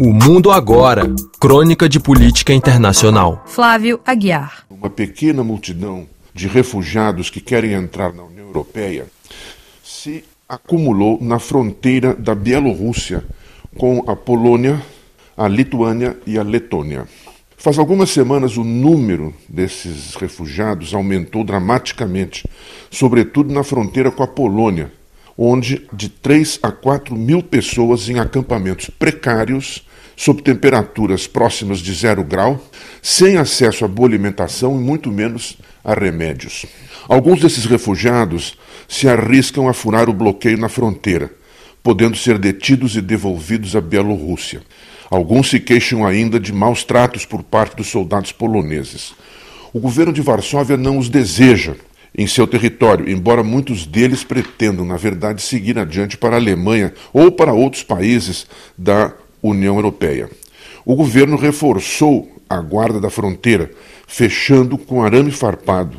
O Mundo Agora Crônica de Política Internacional. Flávio Aguiar. Uma pequena multidão de refugiados que querem entrar na União Europeia se acumulou na fronteira da Bielorrússia com a Polônia, a Lituânia e a Letônia. Faz algumas semanas o número desses refugiados aumentou dramaticamente, sobretudo na fronteira com a Polônia, onde de 3 a 4 mil pessoas em acampamentos precários, sob temperaturas próximas de zero grau, sem acesso a boa alimentação e muito menos a remédios. Alguns desses refugiados se arriscam a furar o bloqueio na fronteira, podendo ser detidos e devolvidos à Bielorrússia. Alguns se queixam ainda de maus tratos por parte dos soldados poloneses. O governo de Varsóvia não os deseja em seu território, embora muitos deles pretendam, na verdade, seguir adiante para a Alemanha ou para outros países da União Europeia. O governo reforçou a guarda da fronteira, fechando com arame farpado.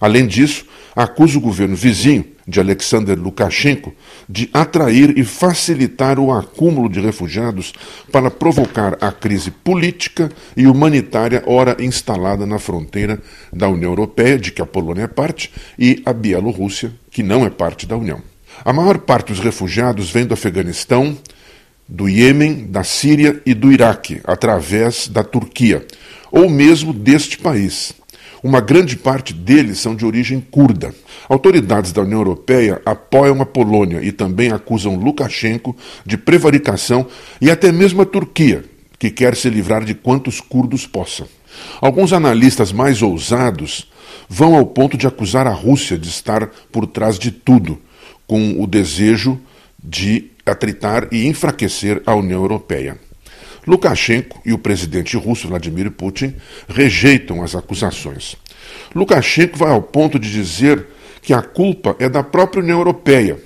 Além disso, acusa o governo vizinho de Alexander Lukashenko de atrair e facilitar o acúmulo de refugiados para provocar a crise política e humanitária ora instalada na fronteira da União Europeia, de que a Polônia é parte, e a Bielorrússia, que não é parte da União. A maior parte dos refugiados vem do Afeganistão, do Iêmen, da Síria e do Iraque, através da Turquia, ou mesmo deste país. Uma grande parte deles são de origem curda. Autoridades da União Europeia apoiam a Polônia e também acusam Lukashenko de prevaricação e até mesmo a Turquia, que quer se livrar de quantos curdos possa. Alguns analistas mais ousados vão ao ponto de acusar a Rússia de estar por trás de tudo, com o desejo de atritar e enfraquecer a União Europeia. Lukashenko e o presidente russo Vladimir Putin rejeitam as acusações. Lukashenko vai ao ponto de dizer que a culpa é da própria União Europeia,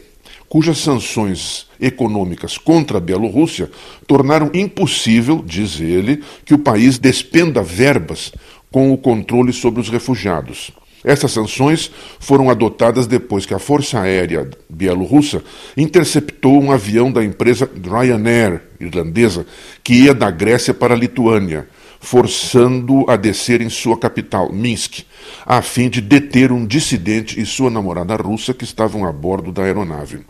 cujas sanções econômicas contra a Bielorrússia tornaram impossível, diz ele, que o país despenda verbas com o controle sobre os refugiados. Essas sanções foram adotadas depois que a Força Aérea Bielorrussa interceptou um avião da empresa Ryanair irlandesa que ia da Grécia para a Lituânia, forçando a descer em sua capital, Minsk, a fim de deter um dissidente e sua namorada russa que estavam a bordo da aeronave.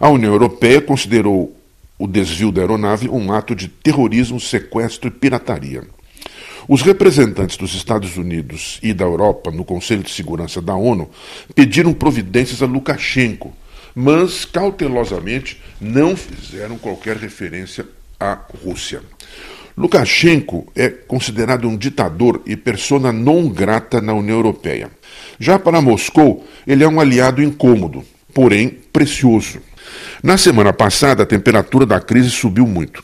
A União Europeia considerou o desvio da aeronave um ato de terrorismo, sequestro e pirataria. Os representantes dos Estados Unidos e da Europa no Conselho de Segurança da ONU pediram providências a Lukashenko, mas cautelosamente não fizeram qualquer referência à Rússia. Lukashenko é considerado um ditador e persona non grata na União Europeia. Já para Moscou, ele é um aliado incômodo, porém precioso. Na semana passada, a temperatura da crise subiu muito.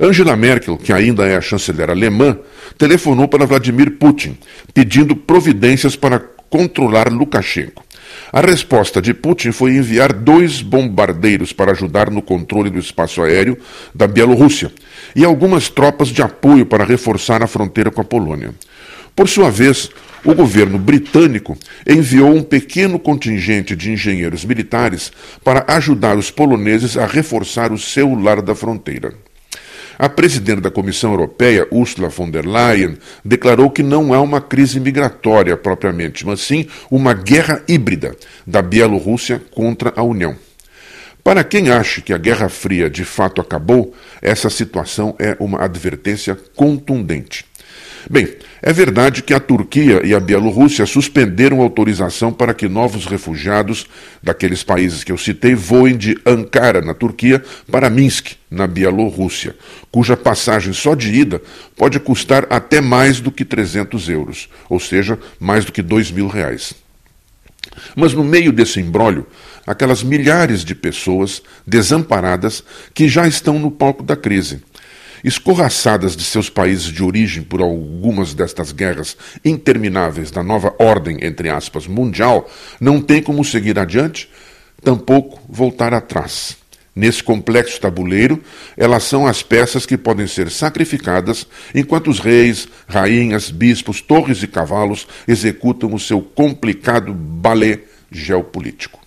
Angela Merkel, que ainda é a chanceler alemã, telefonou para Vladimir Putin, pedindo providências para controlar Lukashenko. A resposta de Putin foi enviar dois bombardeiros para ajudar no controle do espaço aéreo da Bielorrússia e algumas tropas de apoio para reforçar a fronteira com a Polônia. Por sua vez, o governo britânico enviou um pequeno contingente de engenheiros militares para ajudar os poloneses a reforçar o seu lar da fronteira. A presidente da Comissão Europeia, Ursula von der Leyen, declarou que não é uma crise migratória propriamente, mas sim uma guerra híbrida da Bielorrússia contra a União. Para quem acha que a Guerra Fria de fato acabou, essa situação é uma advertência contundente. Bem, é verdade que a Turquia e a Bielorrússia suspenderam autorização para que novos refugiados daqueles países que eu citei voem de Ankara, na Turquia, para Minsk, na Bielorrússia, cuja passagem só de ida pode custar até mais do que 300 euros, ou seja, mais do que 2 mil reais. Mas no meio desse embrólio, aquelas milhares de pessoas desamparadas que já estão no palco da crise escorraçadas de seus países de origem por algumas destas guerras intermináveis da nova ordem, entre aspas, mundial, não tem como seguir adiante, tampouco voltar atrás. Nesse complexo tabuleiro, elas são as peças que podem ser sacrificadas enquanto os reis, rainhas, bispos, torres e cavalos executam o seu complicado balé geopolítico.